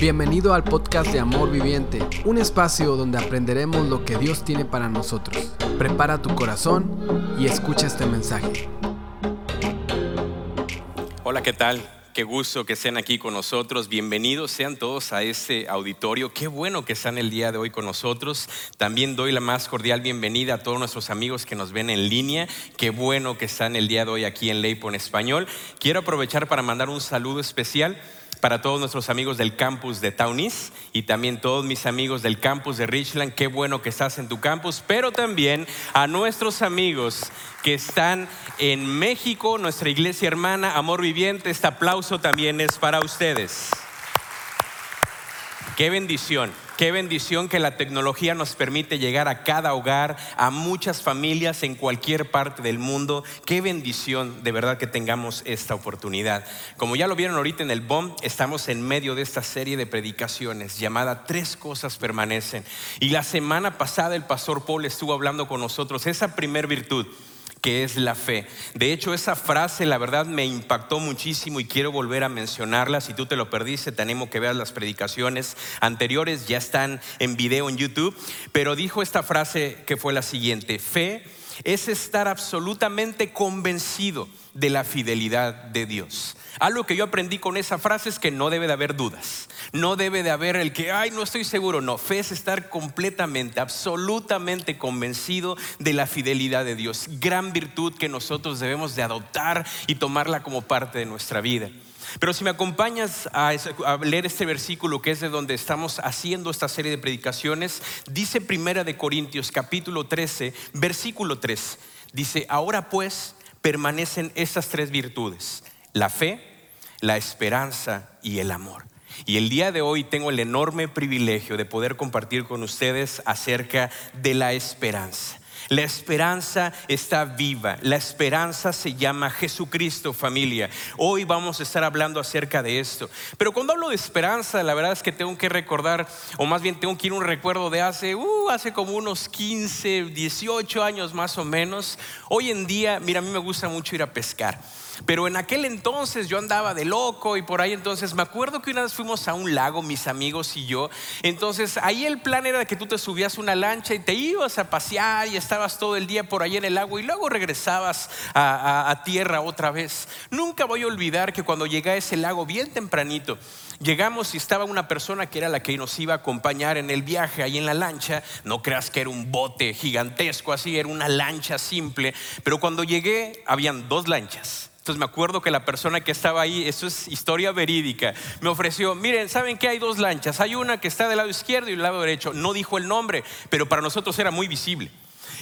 Bienvenido al podcast de Amor Viviente, un espacio donde aprenderemos lo que Dios tiene para nosotros. Prepara tu corazón y escucha este mensaje. Hola, ¿qué tal? Qué gusto que estén aquí con nosotros. Bienvenidos sean todos a este auditorio. Qué bueno que están el día de hoy con nosotros. También doy la más cordial bienvenida a todos nuestros amigos que nos ven en línea. Qué bueno que están el día de hoy aquí en Leipo en español. Quiero aprovechar para mandar un saludo especial para todos nuestros amigos del campus de Townis y también todos mis amigos del campus de Richland. Qué bueno que estás en tu campus, pero también a nuestros amigos que están en México, nuestra iglesia hermana Amor Viviente. Este aplauso también es para ustedes. Qué bendición. Qué bendición que la tecnología nos permite llegar a cada hogar, a muchas familias en cualquier parte del mundo. Qué bendición de verdad que tengamos esta oportunidad. Como ya lo vieron ahorita en el BOM, estamos en medio de esta serie de predicaciones llamada Tres cosas permanecen. Y la semana pasada el pastor Paul estuvo hablando con nosotros esa primer virtud que es la fe. De hecho, esa frase la verdad me impactó muchísimo y quiero volver a mencionarla. Si tú te lo perdiste, tenemos que ver las predicaciones anteriores, ya están en video en YouTube. Pero dijo esta frase que fue la siguiente, fe es estar absolutamente convencido de la fidelidad de Dios. Algo que yo aprendí con esa frase es que no debe de haber dudas. No debe de haber el que, ay, no estoy seguro. No, fe es estar completamente, absolutamente convencido de la fidelidad de Dios. Gran virtud que nosotros debemos de adoptar y tomarla como parte de nuestra vida. Pero si me acompañas a, leer este versículo que es de donde estamos haciendo esta serie de predicaciones, dice Primera de Corintios capítulo 13, versículo 3. Dice, ahora pues permanecen estas tres virtudes, la fe, la esperanza y el amor. Y el día de hoy tengo el enorme privilegio de poder compartir con ustedes acerca de la esperanza. La esperanza está viva. La esperanza se llama Jesucristo, familia. Hoy vamos a estar hablando acerca de esto. Pero cuando hablo de esperanza, la verdad es que tengo que recordar, o más bien tengo que ir un recuerdo de hace, uh, hace como unos 15, 18 años más o menos. Hoy en día, mira, a mí me gusta mucho ir a pescar. Pero en aquel entonces yo andaba de loco y por ahí entonces me acuerdo que una vez fuimos a un lago, mis amigos y yo. Entonces ahí el plan era que tú te subías una lancha y te ibas a pasear y estabas todo el día por ahí en el lago y luego regresabas a, tierra otra vez. Nunca voy a olvidar que cuando llegué a ese lago bien tempranito, llegamos y estaba una persona que era la que nos iba a acompañar en el viaje ahí en la lancha. No creas que era un bote gigantesco así, era una lancha simple. Pero cuando llegué, habían dos lanchas. Me acuerdo que la persona que estaba ahí, eso es historia verídica, me ofreció, miren, ¿saben que hay dos lanchas? Hay una que está del lado izquierdo y del lado derecho. No dijo el nombre, pero para nosotros era muy visible.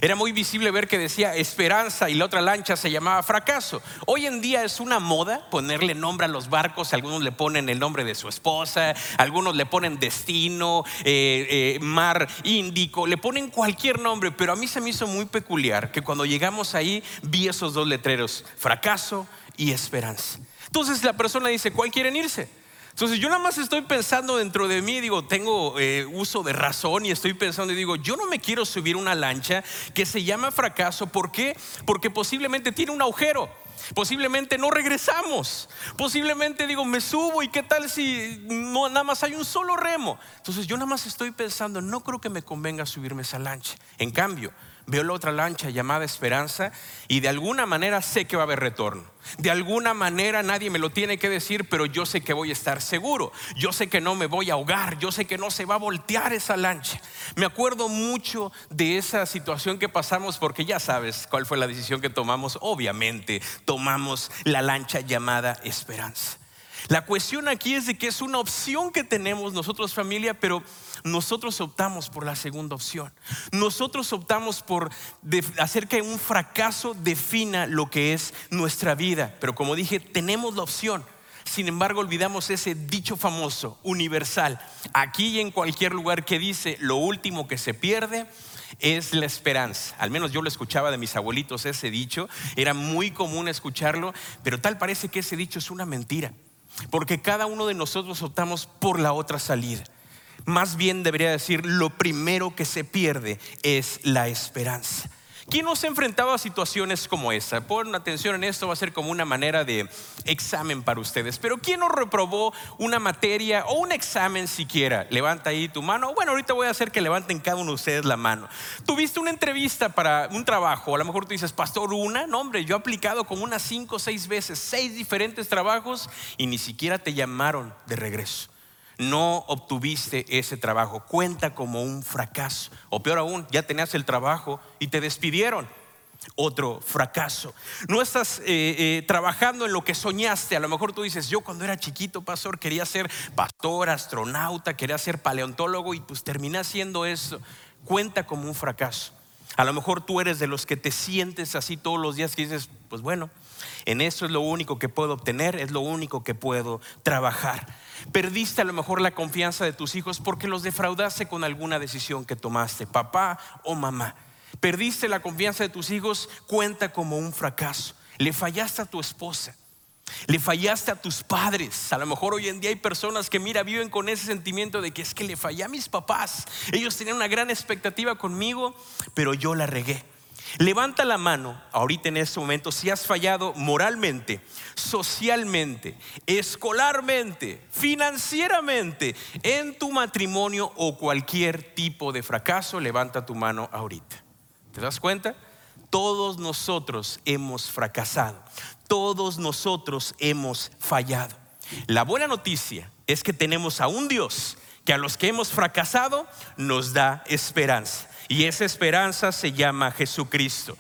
Era muy visible ver que decía esperanza y la otra lancha se llamaba fracaso. Hoy en día es una moda ponerle nombre a los barcos. Algunos le ponen el nombre de su esposa, algunos le ponen destino, eh, eh, mar índico, le ponen cualquier nombre. Pero a mí se me hizo muy peculiar que cuando llegamos ahí vi esos dos letreros, fracaso y esperanza. Entonces la persona dice, ¿cuál quieren irse? Entonces yo nada más estoy pensando dentro de mí, digo, tengo eh, uso de razón y estoy pensando y digo, yo no me quiero subir una lancha que se llama fracaso. ¿Por qué? Porque posiblemente tiene un agujero. Posiblemente no regresamos. Posiblemente digo, me subo y qué tal si no, nada más hay un solo remo. Entonces yo nada más estoy pensando, no creo que me convenga subirme esa lancha. En cambio, veo la otra lancha llamada Esperanza y de alguna manera sé que va a haber retorno. De alguna manera nadie me lo tiene que decir, pero yo sé que voy a estar seguro. Yo sé que no me voy a ahogar, yo sé que no se va a voltear esa lancha. Me acuerdo mucho de esa situación que pasamos porque ya sabes cuál fue la decisión que tomamos. Obviamente tomamos la lancha llamada Esperanza. La cuestión aquí es de que es una opción que tenemos nosotros familia, pero nosotros optamos por la segunda opción. Nosotros optamos por hacer que un fracaso defina lo que es nuestra vida. Pero como dije, tenemos la opción. Sin embargo, olvidamos ese dicho famoso, universal, aquí y en cualquier lugar que dice, lo último que se pierde es la esperanza. Al menos yo lo escuchaba de mis abuelitos ese dicho, era muy común escucharlo, pero tal parece que ese dicho es una mentira. Porque cada uno de nosotros optamos por la otra salida. Más bien debería decir, lo primero que se pierde es la esperanza. ¿Quién nos ha enfrentado a situaciones como esta? Pon atención en esto, va a ser como una manera de examen para ustedes. Pero ¿quién nos reprobó una materia o un examen siquiera? Levanta ahí tu mano. Bueno, ahorita voy a hacer que levanten cada uno de ustedes la mano. Tuviste una entrevista para un trabajo, a lo mejor tú dices, pastor, una, no hombre, yo he aplicado como unas cinco o seis veces, seis diferentes trabajos y ni siquiera te llamaron de regreso no obtuviste ese trabajo. Cuenta como un fracaso. O peor aún, ya tenías el trabajo y te despidieron. Otro fracaso. No estás eh, eh, trabajando en lo que soñaste. A lo mejor tú dices, yo cuando era chiquito, pastor, quería ser pastor, astronauta, quería ser paleontólogo y pues terminé haciendo eso. Cuenta como un fracaso. A lo mejor tú eres de los que te sientes así todos los días que dices, pues bueno, en eso es lo único que puedo obtener, es lo único que puedo trabajar. Perdiste a lo mejor la confianza de tus hijos porque los defraudaste con alguna decisión que tomaste, papá o mamá. Perdiste la confianza de tus hijos, cuenta como un fracaso. Le fallaste a tu esposa. Le fallaste a tus padres. A lo mejor hoy en día hay personas que, mira, viven con ese sentimiento de que es que le fallé a mis papás. Ellos tenían una gran expectativa conmigo, pero yo la regué. Levanta la mano ahorita en este momento si has fallado moralmente, socialmente, escolarmente, financieramente, en tu matrimonio o cualquier tipo de fracaso. Levanta tu mano ahorita. ¿Te das cuenta? Todos nosotros hemos fracasado. Todos nosotros hemos fallado. La buena noticia es que tenemos a un Dios que a los que hemos fracasado nos da esperanza. Y esa esperanza se llama Jesucristo.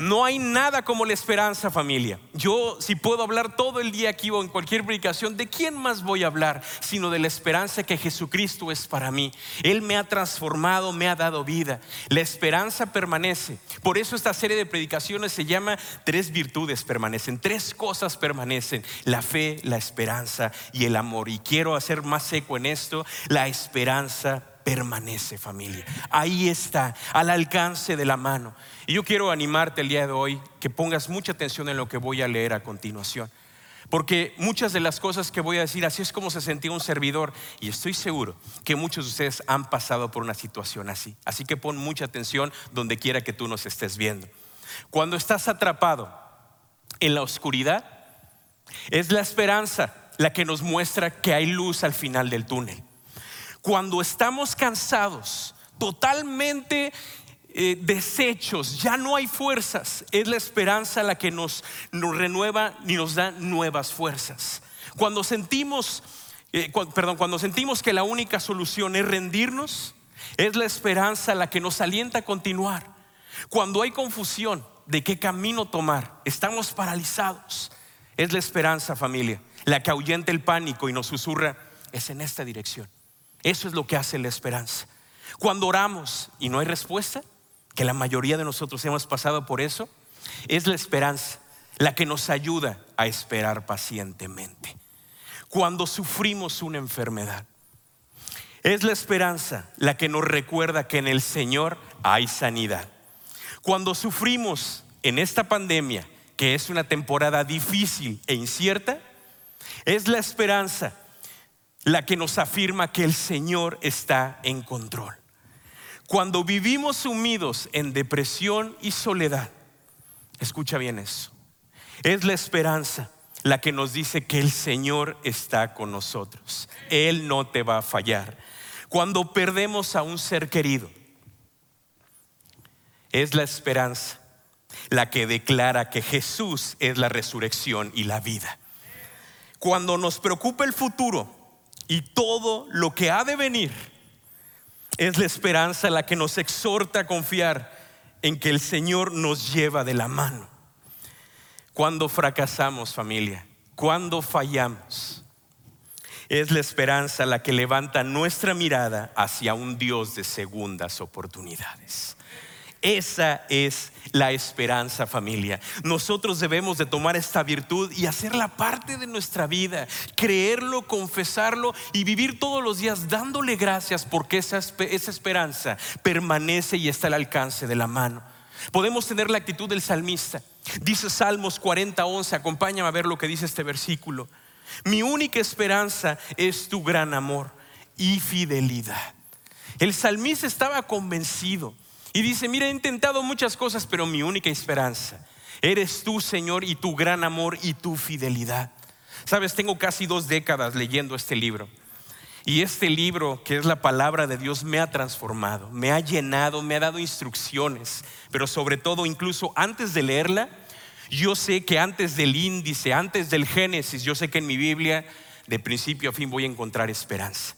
No hay nada como la esperanza, familia. Yo, si puedo hablar todo el día aquí o en cualquier predicación, ¿de quién más voy a hablar? Sino de la esperanza que Jesucristo es para mí. Él me ha transformado, me ha dado vida. La esperanza permanece. Por eso esta serie de predicaciones se llama Tres virtudes permanecen. Tres cosas permanecen. La fe, la esperanza y el amor. Y quiero hacer más seco en esto. La esperanza permanece familia. Ahí está, al alcance de la mano. Y yo quiero animarte el día de hoy que pongas mucha atención en lo que voy a leer a continuación. Porque muchas de las cosas que voy a decir, así es como se sentía un servidor. Y estoy seguro que muchos de ustedes han pasado por una situación así. Así que pon mucha atención donde quiera que tú nos estés viendo. Cuando estás atrapado en la oscuridad, es la esperanza la que nos muestra que hay luz al final del túnel. Cuando estamos cansados, totalmente eh, deshechos, ya no hay fuerzas, es la esperanza la que nos, renueva y nos da nuevas fuerzas. Cuando sentimos, eh, perdón, cuando sentimos que la única solución es rendirnos, es la esperanza la que nos alienta a continuar. Cuando hay confusión de qué camino tomar, estamos paralizados. Es la esperanza, familia, la que ahuyenta el pánico y nos susurra, es en esta dirección. Eso es lo que hace la esperanza. Cuando oramos y no hay respuesta, que la mayoría de nosotros hemos pasado por eso, es la esperanza la que nos ayuda a esperar pacientemente. Cuando sufrimos una enfermedad, es la esperanza la que nos recuerda que en el Señor hay sanidad. Cuando sufrimos en esta pandemia, que es una temporada difícil e incierta, es la esperanza la que nos afirma que el Señor está en control. Cuando vivimos sumidos en depresión y soledad, escucha bien eso, es la esperanza la que nos dice que el Señor está con nosotros. Él no te va a fallar. Cuando perdemos a un ser querido, es la esperanza la que declara que Jesús es la resurrección y la vida. Cuando nos preocupa el futuro, y todo lo que ha de venir es la esperanza la que nos exhorta a confiar en que el Señor nos lleva de la mano. Cuando fracasamos familia, cuando fallamos, es la esperanza la que levanta nuestra mirada hacia un Dios de segundas oportunidades. Esa es la esperanza familia. Nosotros debemos de tomar esta virtud y hacerla parte de nuestra vida, creerlo, confesarlo y vivir todos los días dándole gracias porque esa, esa esperanza permanece y está al alcance de la mano. Podemos tener la actitud del salmista. Dice Salmos 40, 11, acompáñame a ver lo que dice este versículo. Mi única esperanza es tu gran amor y fidelidad. El salmista estaba convencido Y dice, mira, he intentado muchas cosas, pero mi única esperanza eres tú, Señor, y tu gran amor y tu fidelidad. Sabes, tengo casi dos décadas leyendo este libro. Y este libro, que es la palabra de Dios, me ha transformado, me ha llenado, me ha dado instrucciones, pero sobre todo, incluso antes de leerla, yo sé que antes del índice, antes del Génesis, yo sé que en mi Biblia, de principio a fin, voy a encontrar esperanza.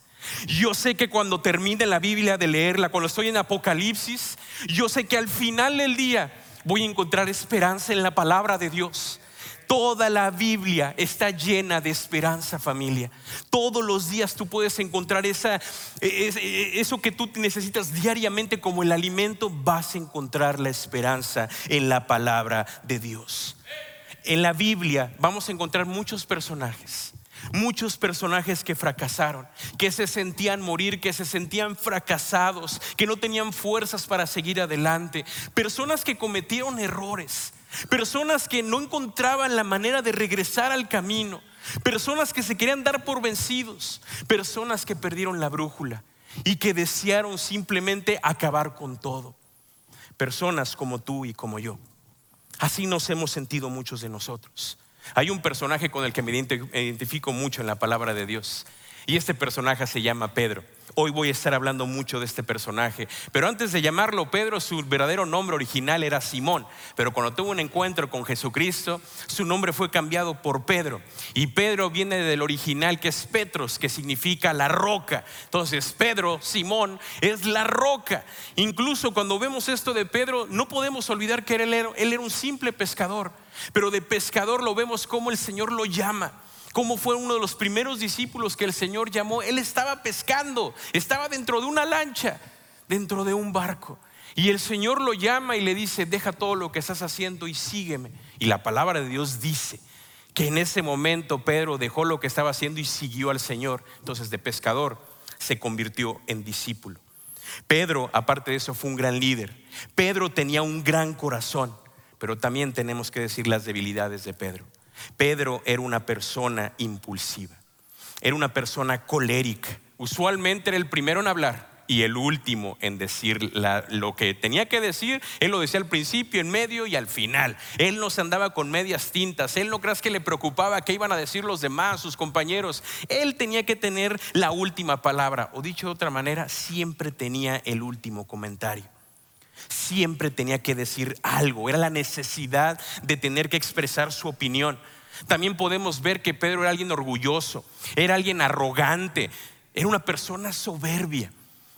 Yo sé que cuando termine la Biblia de leerla, cuando estoy en Apocalipsis, yo sé que al final del día voy a encontrar esperanza en la palabra de Dios. Toda la Biblia está llena de esperanza, familia. Todos los días tú puedes encontrar esa, eso que tú necesitas diariamente como el alimento, vas a encontrar la esperanza en la palabra de Dios. En la Biblia vamos a encontrar muchos personajes muchos personajes que fracasaron, que se sentían morir, que se sentían fracasados, que no tenían fuerzas para seguir adelante, personas que cometieron errores, personas que no encontraban la manera de regresar al camino, personas que se querían dar por vencidos, personas que perdieron la brújula y que desearon simplemente acabar con todo. Personas como tú y como yo. Así nos hemos sentido muchos de nosotros. Hay un personaje con el que me identifico mucho en la palabra de Dios. Y este personaje se llama Pedro. Hoy voy a estar hablando mucho de este personaje. Pero antes de llamarlo Pedro, su verdadero nombre original era Simón. Pero cuando tuvo un encuentro con Jesucristo, su nombre fue cambiado por Pedro. Y Pedro viene del original que es Petros, que significa la roca. Entonces Pedro, Simón, es la roca. Incluso cuando vemos esto de Pedro, no podemos olvidar que él era, él era un simple pescador. Pero de pescador lo vemos como el Señor lo llama como fue uno de los primeros discípulos que el Señor llamó. Él estaba pescando, estaba dentro de una lancha, dentro de un barco. Y el Señor lo llama y le dice, deja todo lo que estás haciendo y sígueme. Y la palabra de Dios dice que en ese momento Pedro dejó lo que estaba haciendo y siguió al Señor. Entonces de pescador se convirtió en discípulo. Pedro, aparte de eso, fue un gran líder. Pedro tenía un gran corazón, pero también tenemos que decir las debilidades de Pedro. Pedro era una persona impulsiva, era una persona colérica. Usualmente era el primero en hablar y el último en decir lo que tenía que decir. Él lo decía al principio, en medio y al final. Él no se andaba con medias tintas. Él no creas que le preocupaba qué iban a decir los demás, sus compañeros. Él tenía que tener la última palabra. O dicho de otra manera, siempre tenía el último comentario siempre tenía que decir algo, era la necesidad de tener que expresar su opinión. También podemos ver que Pedro era alguien orgulloso, era alguien arrogante, era una persona soberbia.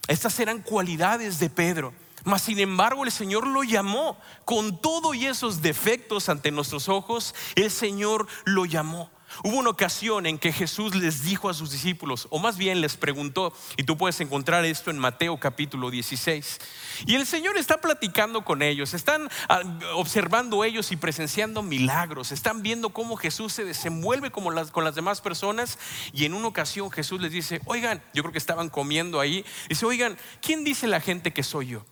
Estas eran cualidades de Pedro. Mas sin embargo el Señor lo llamó con todo y esos defectos ante nuestros ojos, el Señor lo llamó. Hubo una ocasión en que Jesús les dijo a sus discípulos, o más bien les preguntó, y tú puedes encontrar esto en Mateo capítulo 16, y el Señor está platicando con ellos, están ah, observando ellos y presenciando milagros, están viendo cómo Jesús se desenvuelve como con las demás personas, y en una ocasión Jesús les dice, oigan, yo creo que estaban comiendo ahí, dice, oigan, ¿quién dice la gente que soy yo?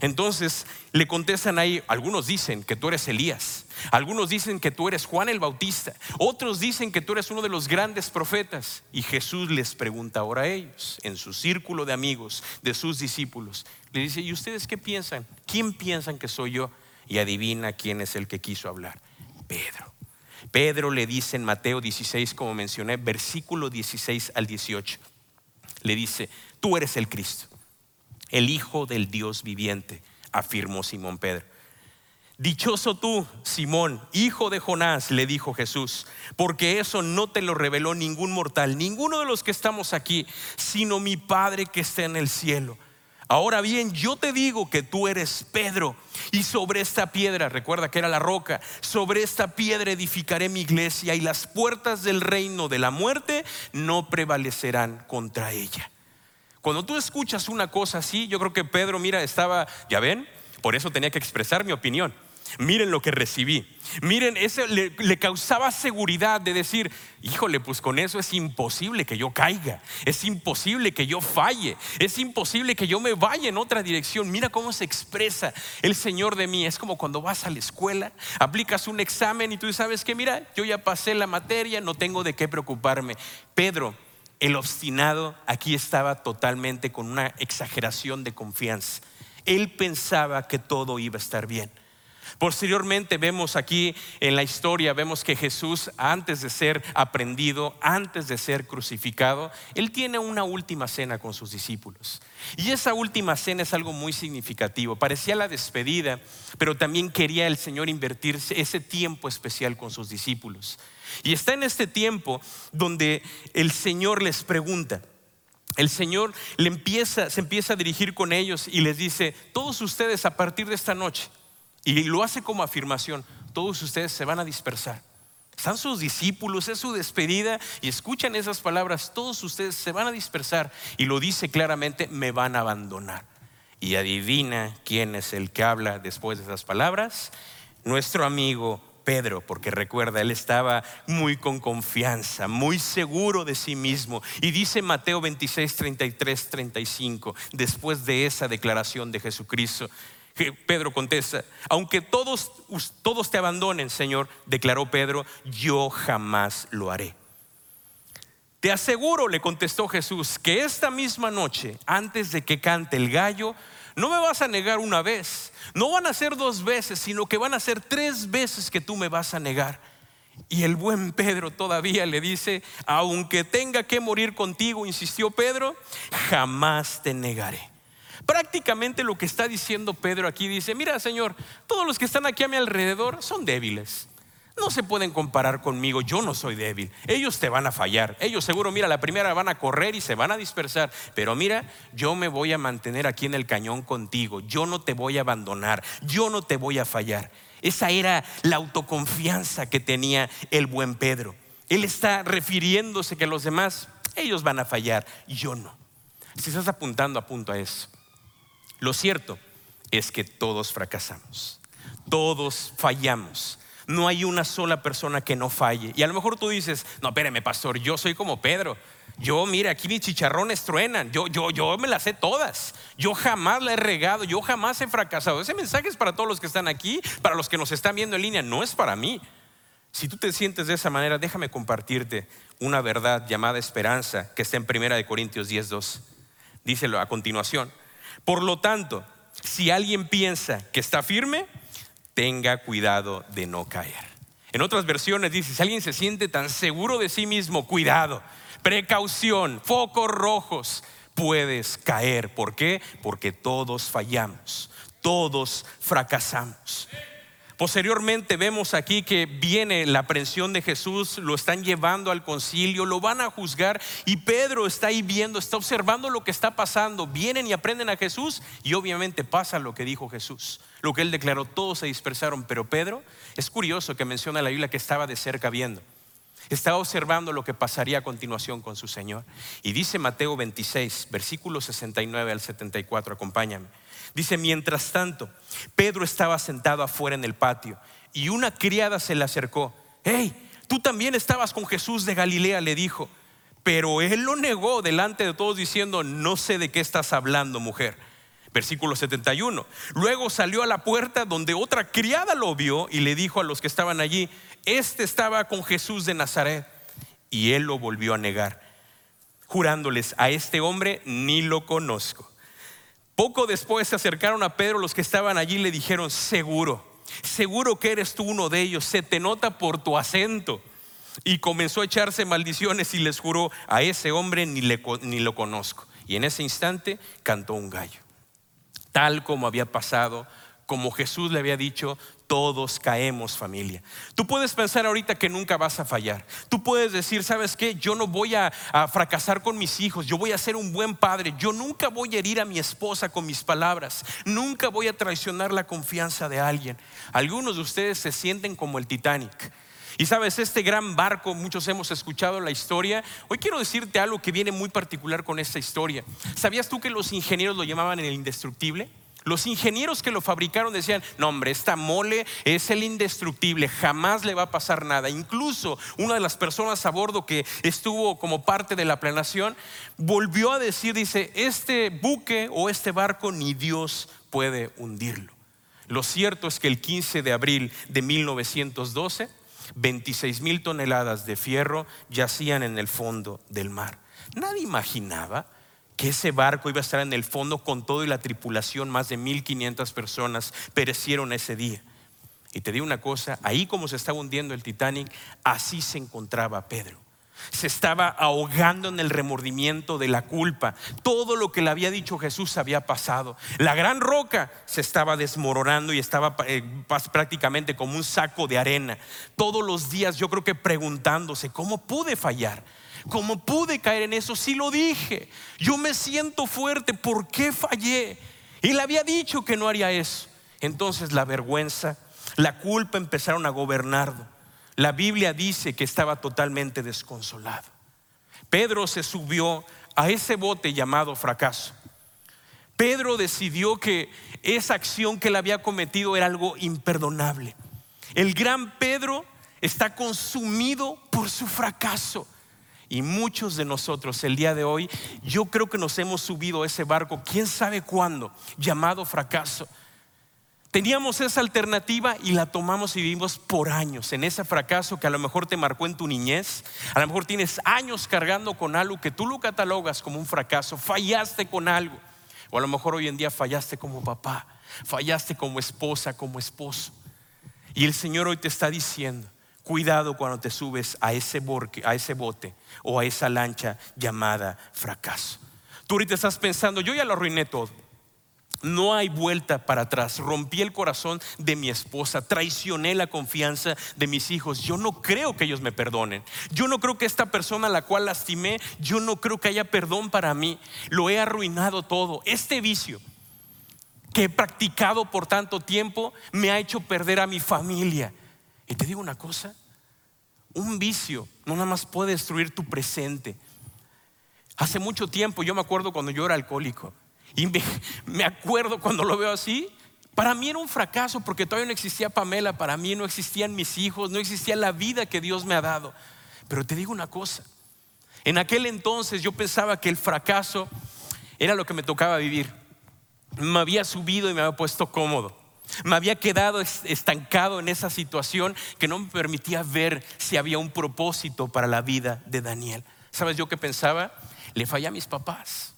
Entonces le contestan ahí, algunos dicen que tú eres Elías, algunos dicen que tú eres Juan el Bautista, otros dicen que tú eres uno de los grandes profetas. Y Jesús les pregunta ahora a ellos, en su círculo de amigos, de sus discípulos, le dice, ¿y ustedes qué piensan? ¿Quién piensan que soy yo? Y adivina quién es el que quiso hablar. Pedro. Pedro le dice en Mateo 16, como mencioné, versículo 16 al 18, le dice, tú eres el Cristo el Hijo del Dios viviente, afirmó Simón Pedro. Dichoso tú, Simón, hijo de Jonás, le dijo Jesús, porque eso no te lo reveló ningún mortal, ninguno de los que estamos aquí, sino mi Padre que está en el cielo. Ahora bien, yo te digo que tú eres Pedro, y sobre esta piedra, recuerda que era la roca, sobre esta piedra edificaré mi iglesia, y las puertas del reino de la muerte no prevalecerán contra ella. Cuando tú escuchas una cosa así, yo creo que Pedro, mira, estaba, ya ven, por eso tenía que expresar mi opinión. Miren lo que recibí. Miren, eso le, le, causaba seguridad de decir, híjole, pues con eso es imposible que yo caiga, es imposible que yo falle, es imposible que yo me vaya en otra dirección. Mira cómo se expresa el Señor de mí. Es como cuando vas a la escuela, aplicas un examen y tú sabes que, mira, yo ya pasé la materia, no tengo de qué preocuparme. Pedro el obstinado aquí estaba totalmente con una exageración de confianza. Él pensaba que todo iba a estar bien. Posteriormente vemos aquí en la historia, vemos que Jesús antes de ser aprendido, antes de ser crucificado, Él tiene una última cena con sus discípulos. Y esa última cena es algo muy significativo. Parecía la despedida, pero también quería el Señor invertirse ese tiempo especial con sus discípulos. Y está en este tiempo donde el Señor les pregunta, el Señor le empieza, se empieza a dirigir con ellos y les dice, todos ustedes a partir de esta noche, y lo hace como afirmación, todos ustedes se van a dispersar. Están sus discípulos, es su despedida y escuchan esas palabras, todos ustedes se van a dispersar y lo dice claramente, me van a abandonar. Y adivina quién es el que habla después de esas palabras, nuestro amigo Pedro, porque recuerda, él estaba muy con confianza, muy seguro de sí mismo. Y dice Mateo 26, 33, 35, después de esa declaración de Jesucristo, Pedro contesta, aunque todos, todos te abandonen, Señor, declaró Pedro, yo jamás lo haré. Te aseguro, le contestó Jesús, que esta misma noche, antes de que cante el gallo, no me vas a negar una vez, no van a ser dos veces, sino que van a ser tres veces que tú me vas a negar. Y el buen Pedro todavía le dice, aunque tenga que morir contigo, insistió Pedro, jamás te negaré. Prácticamente lo que está diciendo Pedro aquí dice, mira Señor, todos los que están aquí a mi alrededor son débiles. No se pueden comparar conmigo, yo no soy débil. Ellos te van a fallar. Ellos seguro, mira, la primera van a correr y se van a dispersar. Pero mira, yo me voy a mantener aquí en el cañón contigo. Yo no te voy a abandonar. Yo no te voy a fallar. Esa era la autoconfianza que tenía el buen Pedro. Él está refiriéndose que los demás, ellos van a fallar, yo no. Si estás apuntando, apunto a eso. Lo cierto es que todos fracasamos. Todos fallamos. No hay una sola persona que no falle. Y a lo mejor tú dices, no, espérame, pastor, yo soy como Pedro. Yo, mira, aquí mis chicharrones truenan. Yo, yo, yo me las sé todas. Yo jamás la he regado. Yo jamás he fracasado. Ese mensaje es para todos los que están aquí, para los que nos están viendo en línea. No es para mí. Si tú te sientes de esa manera, déjame compartirte una verdad llamada esperanza que está en 1 Corintios 10.2. Díselo a continuación. Por lo tanto, si alguien piensa que está firme, tenga cuidado de no caer. En otras versiones dice, si alguien se siente tan seguro de sí mismo, cuidado, precaución, focos rojos, puedes caer. ¿Por qué? Porque todos fallamos, todos fracasamos. Posteriormente vemos aquí que viene la aprehensión de Jesús, lo están llevando al concilio, lo van a juzgar y Pedro está ahí viendo, está observando lo que está pasando. Vienen y aprenden a Jesús y obviamente pasa lo que dijo Jesús, lo que él declaró, todos se dispersaron, pero Pedro es curioso que menciona la Biblia que estaba de cerca viendo. Estaba observando lo que pasaría a continuación con su Señor. Y dice Mateo 26, versículo 69 al 74, acompáñame. Dice, mientras tanto, Pedro estaba sentado afuera en el patio y una criada se le acercó. Hey, tú también estabas con Jesús de Galilea, le dijo. Pero él lo negó delante de todos diciendo, no sé de qué estás hablando, mujer. Versículo 71. Luego salió a la puerta donde otra criada lo vio y le dijo a los que estaban allí, este estaba con Jesús de Nazaret. Y él lo volvió a negar, jurándoles, a este hombre ni lo conozco. Poco después se acercaron a Pedro los que estaban allí y le dijeron, seguro, seguro que eres tú uno de ellos, se te nota por tu acento. Y comenzó a echarse maldiciones y les juró, a ese hombre ni, ni lo conozco. Y en ese instante cantó un gallo. Tal como había pasado, como Jesús le había dicho, todos caemos familia. Tú puedes pensar ahorita que nunca vas a fallar. Tú puedes decir, ¿sabes qué? Yo no voy a, fracasar con mis hijos. Yo voy a ser un buen padre. Yo nunca voy a herir a mi esposa con mis palabras. Nunca voy a traicionar la confianza de alguien. Algunos de ustedes se sienten como el Titanic. Y sabes, este gran barco, muchos hemos escuchado la historia. Hoy quiero decirte algo que viene muy particular con esta historia. ¿Sabías tú que los ingenieros lo llamaban el indestructible? Los ingenieros que lo fabricaron decían, no hombre, esta mole es el indestructible, jamás le va a pasar nada. Incluso una de las personas a bordo que estuvo como parte de la planeación volvió a decir, dice, este buque o este barco ni Dios puede hundirlo. Lo cierto es que el 15 de abril de 1912, 26 mil toneladas de fierro yacían en el fondo del mar. Nadie imaginaba que ese barco iba a estar en el fondo con todo y la tripulación, más de 1500 personas perecieron ese día. Y te digo una cosa, ahí como se estaba hundiendo el Titanic, así se encontraba Pedro. Se estaba ahogando en el remordimiento de la culpa. Todo lo que le había dicho Jesús había pasado. La gran roca se estaba desmoronando y estaba eh, prácticamente como un saco de arena. Todos los días yo creo que preguntándose, ¿cómo pude fallar? ¿Cómo pude caer en eso? Si lo dije, yo me siento fuerte, ¿por qué fallé? Y le había dicho que no haría eso. Entonces la vergüenza la culpa empezaron a gobernarlo. La Biblia dice que estaba totalmente desconsolado. Pedro se subió a ese bote llamado fracaso. Pedro decidió que esa acción que él había cometido era algo imperdonable. El gran Pedro está consumido por su fracaso. Y muchos de nosotros el día de hoy, yo creo que nos hemos subido a ese barco, quién sabe cuándo, llamado fracaso. Teníamos esa alternativa y la tomamos y vivimos por años en ese fracaso que a lo mejor te marcó en tu niñez. A lo mejor tienes años cargando con algo que tú lo catalogas como un fracaso. Fallaste con algo. O a lo mejor hoy en día fallaste como papá, fallaste como esposa, como esposo. Y el Señor hoy te está diciendo, cuidado cuando te subes a ese, a ese bote o a esa lancha llamada fracaso. Tú ahorita estás pensando, yo ya lo arruiné todo. No hay vuelta para atrás. Rompí el corazón de mi esposa, traicioné la confianza de mis hijos. Yo no creo que ellos me perdonen. Yo no creo que esta persona a la cual lastimé, yo no creo que haya perdón para mí. Lo he arruinado todo. Este vicio que he practicado por tanto tiempo me ha hecho perder a mi familia. Y te digo una cosa, un vicio no nada más puede destruir tu presente. Hace mucho tiempo, yo me acuerdo cuando yo era alcohólico, y me, acuerdo cuando lo veo así, para mí era un fracaso porque todavía no existía Pamela, para mí no existían mis hijos, no existía la vida que Dios me ha dado. Pero te digo una cosa, en aquel entonces yo pensaba que el fracaso era lo que me tocaba vivir. Me había subido y me había puesto cómodo. Me había quedado estancado en esa situación que no me permitía ver si había un propósito para la vida de Daniel. ¿Sabes yo qué pensaba? Le fallé a mis papás.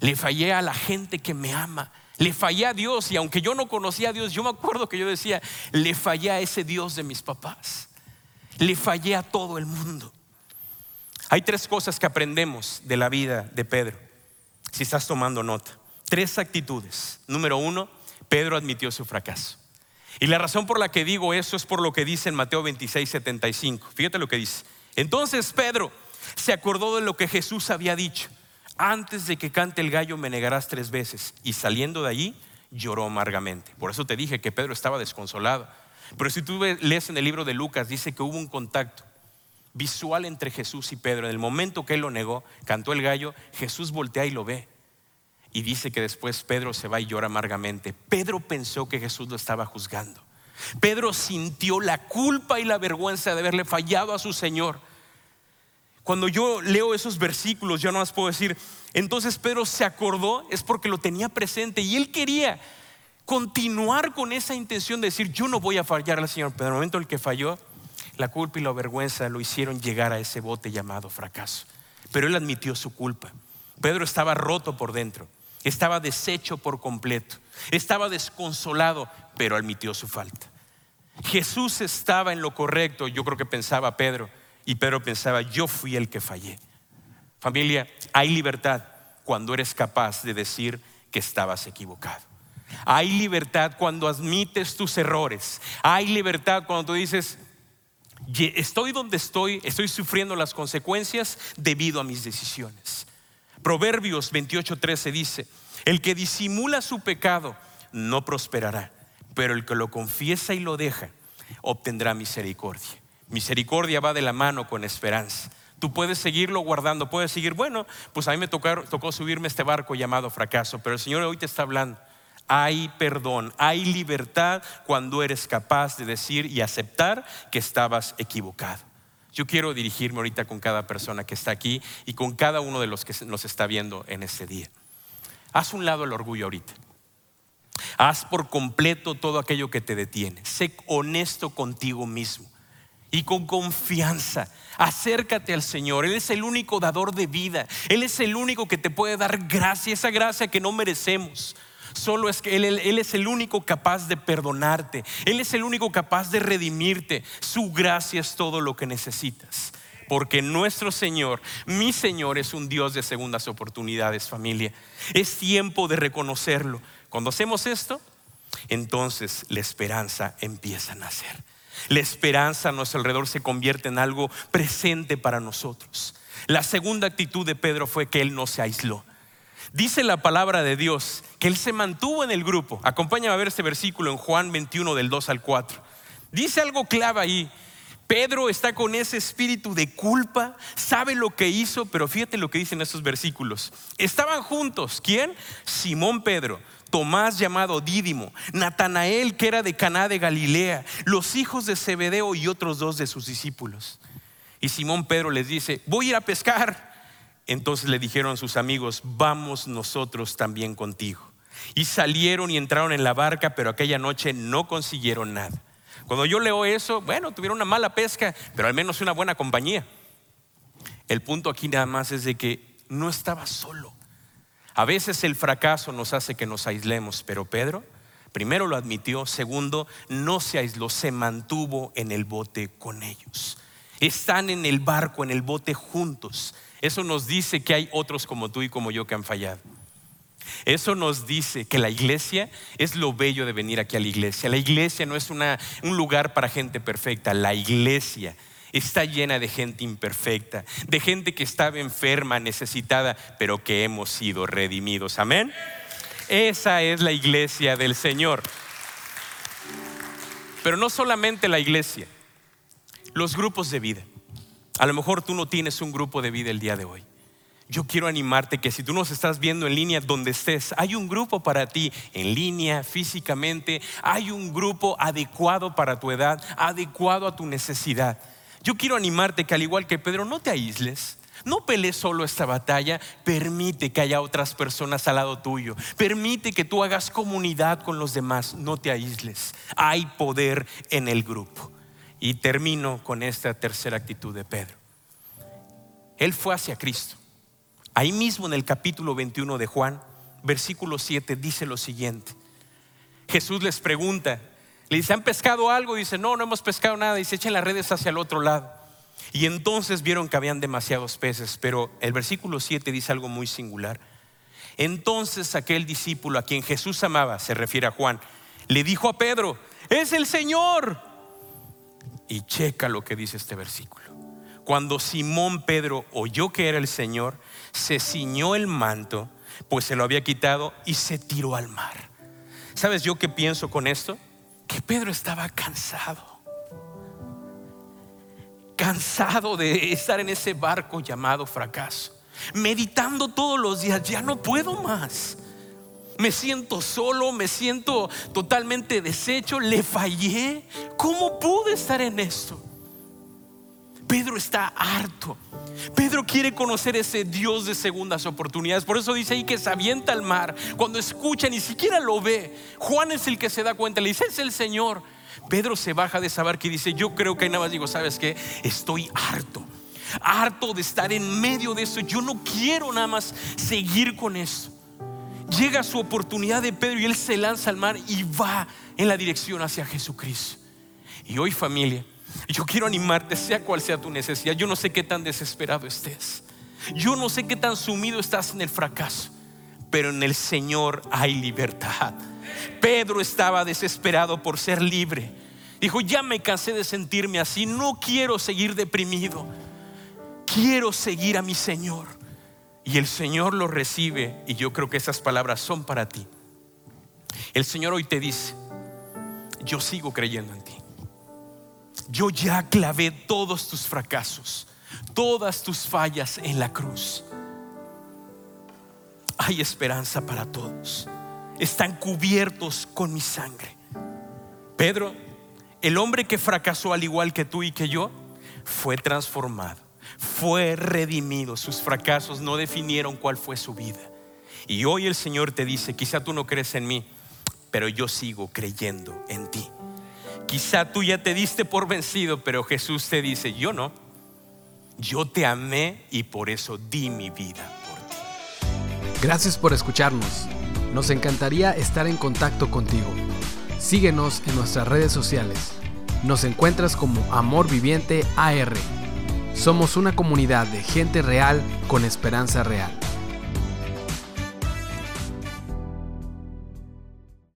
Le fallé a la gente que me ama. Le fallé a Dios y aunque yo no conocía a Dios, yo me acuerdo que yo decía, le fallé a ese Dios de mis papás. Le fallé a todo el mundo. Hay tres cosas que aprendemos de la vida de Pedro, si estás tomando nota. Tres actitudes. Número uno, Pedro admitió su fracaso. Y la razón por la que digo eso es por lo que dice en Mateo 26, 75. Fíjate lo que dice. Entonces Pedro se acordó de lo que Jesús había dicho antes de que cante el gallo me negarás tres veces. Y saliendo de allí, lloró amargamente. Por eso te dije que Pedro estaba desconsolado. Pero si tú lees en el libro de Lucas, dice que hubo un contacto visual entre Jesús y Pedro. En el momento que él lo negó, cantó el gallo, Jesús voltea y lo ve. Y dice que después Pedro se va y llora amargamente. Pedro pensó que Jesús lo estaba juzgando. Pedro sintió la culpa y la vergüenza de haberle fallado a su Señor. Cuando yo leo esos versículos, yo no más puedo decir, entonces Pedro se acordó, es porque lo tenía presente y él quería continuar con esa intención de decir, yo no voy a fallar al Señor, pero en el momento en el que falló, la culpa y la vergüenza lo hicieron llegar a ese bote llamado fracaso. Pero él admitió su culpa. Pedro estaba roto por dentro, estaba deshecho por completo, estaba desconsolado, pero admitió su falta. Jesús estaba en lo correcto, yo creo que pensaba Pedro, y Pedro pensaba, yo fui el que fallé. Familia, hay libertad cuando eres capaz de decir que estabas equivocado. Hay libertad cuando admites tus errores. Hay libertad cuando tú dices, estoy donde estoy, estoy sufriendo las consecuencias debido a mis decisiones. Proverbios 28:13 dice, el que disimula su pecado no prosperará, pero el que lo confiesa y lo deja obtendrá misericordia. Misericordia va de la mano con esperanza. Tú puedes seguirlo guardando, puedes seguir, bueno, pues a mí me tocó, subirme este barco llamado fracaso, pero el Señor hoy te está hablando. Hay perdón, hay libertad cuando eres capaz de decir y aceptar que estabas equivocado. Yo quiero dirigirme ahorita con cada persona que está aquí y con cada uno de los que nos está viendo en este día. Haz un lado el orgullo ahorita. Haz por completo todo aquello que te detiene. Sé honesto contigo mismo. y con confianza. Acércate al Señor. Él es el único dador de vida. Él es el único que te puede dar gracia, esa gracia que no merecemos. Solo es que él, él, es el único capaz de perdonarte. Él es el único capaz de redimirte. Su gracia es todo lo que necesitas. Porque nuestro Señor, mi Señor, es un Dios de segundas oportunidades, familia. Es tiempo de reconocerlo. Cuando hacemos esto, entonces la esperanza empieza a nacer. La esperanza a nuestro alrededor se convierte en algo presente para nosotros. La segunda actitud de Pedro fue que él no se aisló. Dice la palabra de Dios que él se mantuvo en el grupo. Acompáñame a ver este versículo en Juan 21 del 2 al 4. Dice algo clave ahí. Pedro está con ese espíritu de culpa, sabe lo que hizo, pero fíjate lo que dicen estos versículos. Estaban juntos, ¿quién? Simón Pedro, Tomás llamado Dídimo, Natanael que era de Caná de Galilea, los hijos de Zebedeo y otros dos de sus discípulos. Y Simón Pedro les dice, voy a ir a pescar. Entonces le dijeron sus amigos, vamos nosotros también contigo. Y salieron y entraron en la barca, pero aquella noche no consiguieron nada. Cuando yo leo eso, bueno, tuvieron una mala pesca, pero al menos una buena compañía. El punto aquí nada más es de que no estaba solo. A veces el fracaso nos hace que nos aislemos, pero Pedro primero lo admitió, segundo, no se aisló, se mantuvo en el bote con ellos. Están en el barco, en el bote juntos. Eso nos dice que hay otros como tú y como yo que han fallado. Eso nos dice que la iglesia es lo bello de venir aquí a la iglesia. La iglesia no es un lugar para gente perfecta. La iglesia está llena de gente imperfecta, de gente que estaba enferma, necesitada, pero que hemos sido redimidos. Amén. Esa es la iglesia del Señor. Pero no solamente la iglesia, los grupos de vida. A lo mejor tú no tienes un grupo de vida el día de hoy. Yo quiero animarte que si tú nos estás viendo en línea donde estés, hay un grupo para ti en línea, físicamente, hay un grupo adecuado para tu edad, adecuado a tu necesidad. Yo quiero animarte que al igual que Pedro, no te aísles. No pelees solo esta batalla, permite que haya otras personas al lado tuyo. Permite que tú hagas comunidad con los demás, no te aísles. Hay poder en el grupo. Y termino con esta tercera actitud de Pedro. Él fue hacia Cristo. Ahí mismo en el capítulo 21 de Juan, versículo 7, dice lo siguiente. Jesús les pregunta, le dice, ¿han pescado algo? Dice, no, no hemos pescado nada. Dice, echen las redes hacia el otro lado. Y entonces vieron que habían demasiados peces, pero el versículo 7 dice algo muy singular. Entonces aquel discípulo a quien Jesús amaba, se refiere a Juan, le dijo a Pedro, es el Señor. Y checa lo que dice este versículo. Cuando Simón Pedro oyó que era el Señor, se ciñó el manto, pues se lo había quitado y se tiró al mar. ¿Sabes yo qué pienso con esto? que Pedro estaba cansado. Cansado de estar en ese barco llamado fracaso. Meditando todos los días, ya no puedo más. Me siento solo, me siento totalmente deshecho, le fallé. ¿Cómo pude estar en esto? Pedro está harto. Pedro quiere conocer ese Dios de segundas oportunidades. Por eso dice ahí que se avienta al mar. Cuando escucha, ni siquiera lo ve. Juan es el que se da cuenta. Le dice, es el Señor. Pedro se baja de esa barca y dice, yo creo que nada más digo, ¿sabes qué? Estoy harto. Harto de estar en medio de eso. Yo no quiero nada más seguir con eso. Llega su oportunidad de Pedro y él se lanza al mar y va en la dirección hacia Jesucristo. Y hoy familia, yo quiero animarte, sea cual sea tu necesidad. Yo no sé qué tan desesperado estés. Yo no sé qué tan sumido estás en el fracaso. Pero en el Señor hay libertad. Pedro estaba desesperado por ser libre. Dijo, ya me cansé de sentirme así. No quiero seguir deprimido. Quiero seguir a mi Señor. Y el Señor lo recibe. Y yo creo que esas palabras son para ti. El Señor hoy te dice, yo sigo creyendo en ti yo ya clavé todos tus fracasos, todas tus fallas en la cruz. Hay esperanza para todos. Están cubiertos con mi sangre. Pedro, el hombre que fracasó al igual que tú y que yo, fue transformado, fue redimido. Sus fracasos no definieron cuál fue su vida. Y hoy el Señor te dice, quizá tú no crees en mí, pero yo sigo creyendo en ti Quizá tú ya te diste por vencido, pero Jesús te dice, yo no. Yo te amé y por eso di mi vida por ti. Gracias por escucharnos. Nos encantaría estar en contacto contigo. Síguenos en nuestras redes sociales. Nos encuentras como Amor Viviente AR. Somos una comunidad de gente real con esperanza real.